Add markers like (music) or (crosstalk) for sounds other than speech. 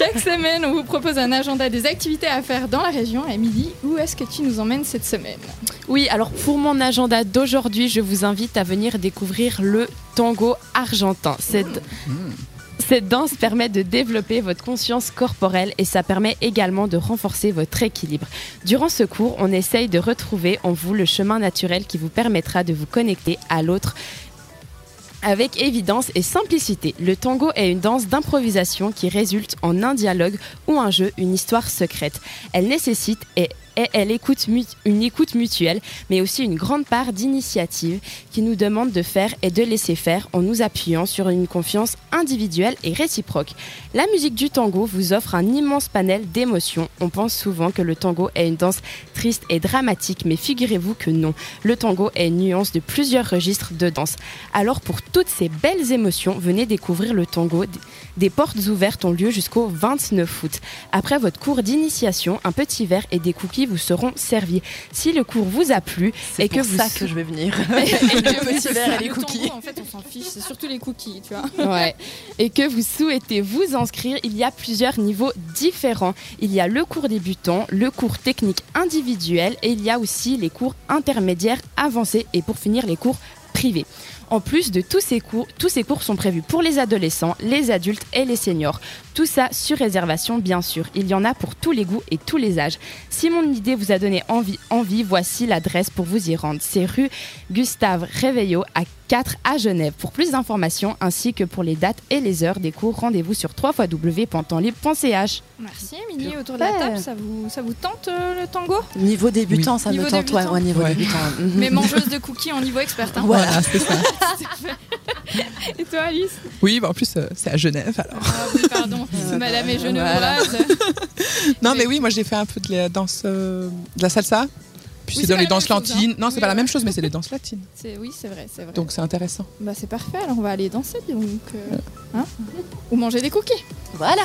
Chaque semaine, on vous propose un agenda des activités à faire dans la région. Émilie, où est-ce que tu nous emmènes cette semaine Oui, alors pour mon agenda d'aujourd'hui, je vous invite à venir découvrir le tango argentin. Cette, cette danse permet de développer votre conscience corporelle et ça permet également de renforcer votre équilibre. Durant ce cours, on essaye de retrouver en vous le chemin naturel qui vous permettra de vous connecter à l'autre avec évidence et simplicité. Le tango est une danse d'improvisation qui résulte en un dialogue ou un jeu, une histoire secrète. Elle nécessite et elle écoute une écoute mutuelle, mais aussi une grande part d'initiative qui nous demande de faire et de laisser faire en nous appuyant sur une confiance individuelle et réciproque. La musique du tango vous offre un immense panel d'émotions. On pense souvent que le tango est une danse triste et dramatique, mais figurez-vous que non. Le tango est une nuance de plusieurs registres de danse. Alors pour toutes ces belles émotions, venez découvrir le tango. Des portes ouvertes ont lieu jusqu'au 29 août. Après votre cours d'initiation, un petit verre et des cookies vous seront servis. Si le cours vous a plu C'est et que vous ça que je vais venir. (laughs) et que Le petit verre et les Le cookies. tango, en fait, on s'en fiche, c'est surtout les cookies, tu vois. Ouais. (laughs) Et que vous souhaitez vous inscrire, il y a plusieurs niveaux différents. Il y a le cours débutant, le cours technique individuel et il y a aussi les cours intermédiaires avancés et pour finir les cours privés. En plus de tous ces cours, tous ces cours sont prévus pour les adolescents, les adultes et les seniors. Tout ça sur réservation bien sûr. Il y en a pour tous les goûts et tous les âges. Si mon idée vous a donné envie, voici l'adresse pour vous y rendre. C'est rue Gustave Réveillot à 4 à Genève. Pour plus d'informations ainsi que pour les dates et les heures des cours, rendez-vous sur www.pantanlibre.ch. Merci Émilie, autour de la table, ça vous, ça vous tente euh, le tango? Niveau débutant, ça Niveau me tente. Débutant. ouais, niveau Ouais. débutant. (laughs) Mhm. Mais mangeuse de cookies en niveau expert. hein. Voilà. c'est ça. (laughs) Et toi Alice? Oui, bah en plus, euh, c'est à Genève alors. Ah oui, pardon, (laughs) madame est Voilà. genevoise. Non, Mais- mais oui, moi j'ai fait un peu de la danse, euh, de la salsa. Puis Oui, c'est dans les danses chose, latines. hein. Non, c'est Oui, pas la même chose, mais c'est des danses latines. C'est- Oui, c'est vrai, c'est vrai. Donc c'est intéressant. Bah c'est parfait, alors on va aller danser donc. euh, hein Ou manger des cookies. Voilà.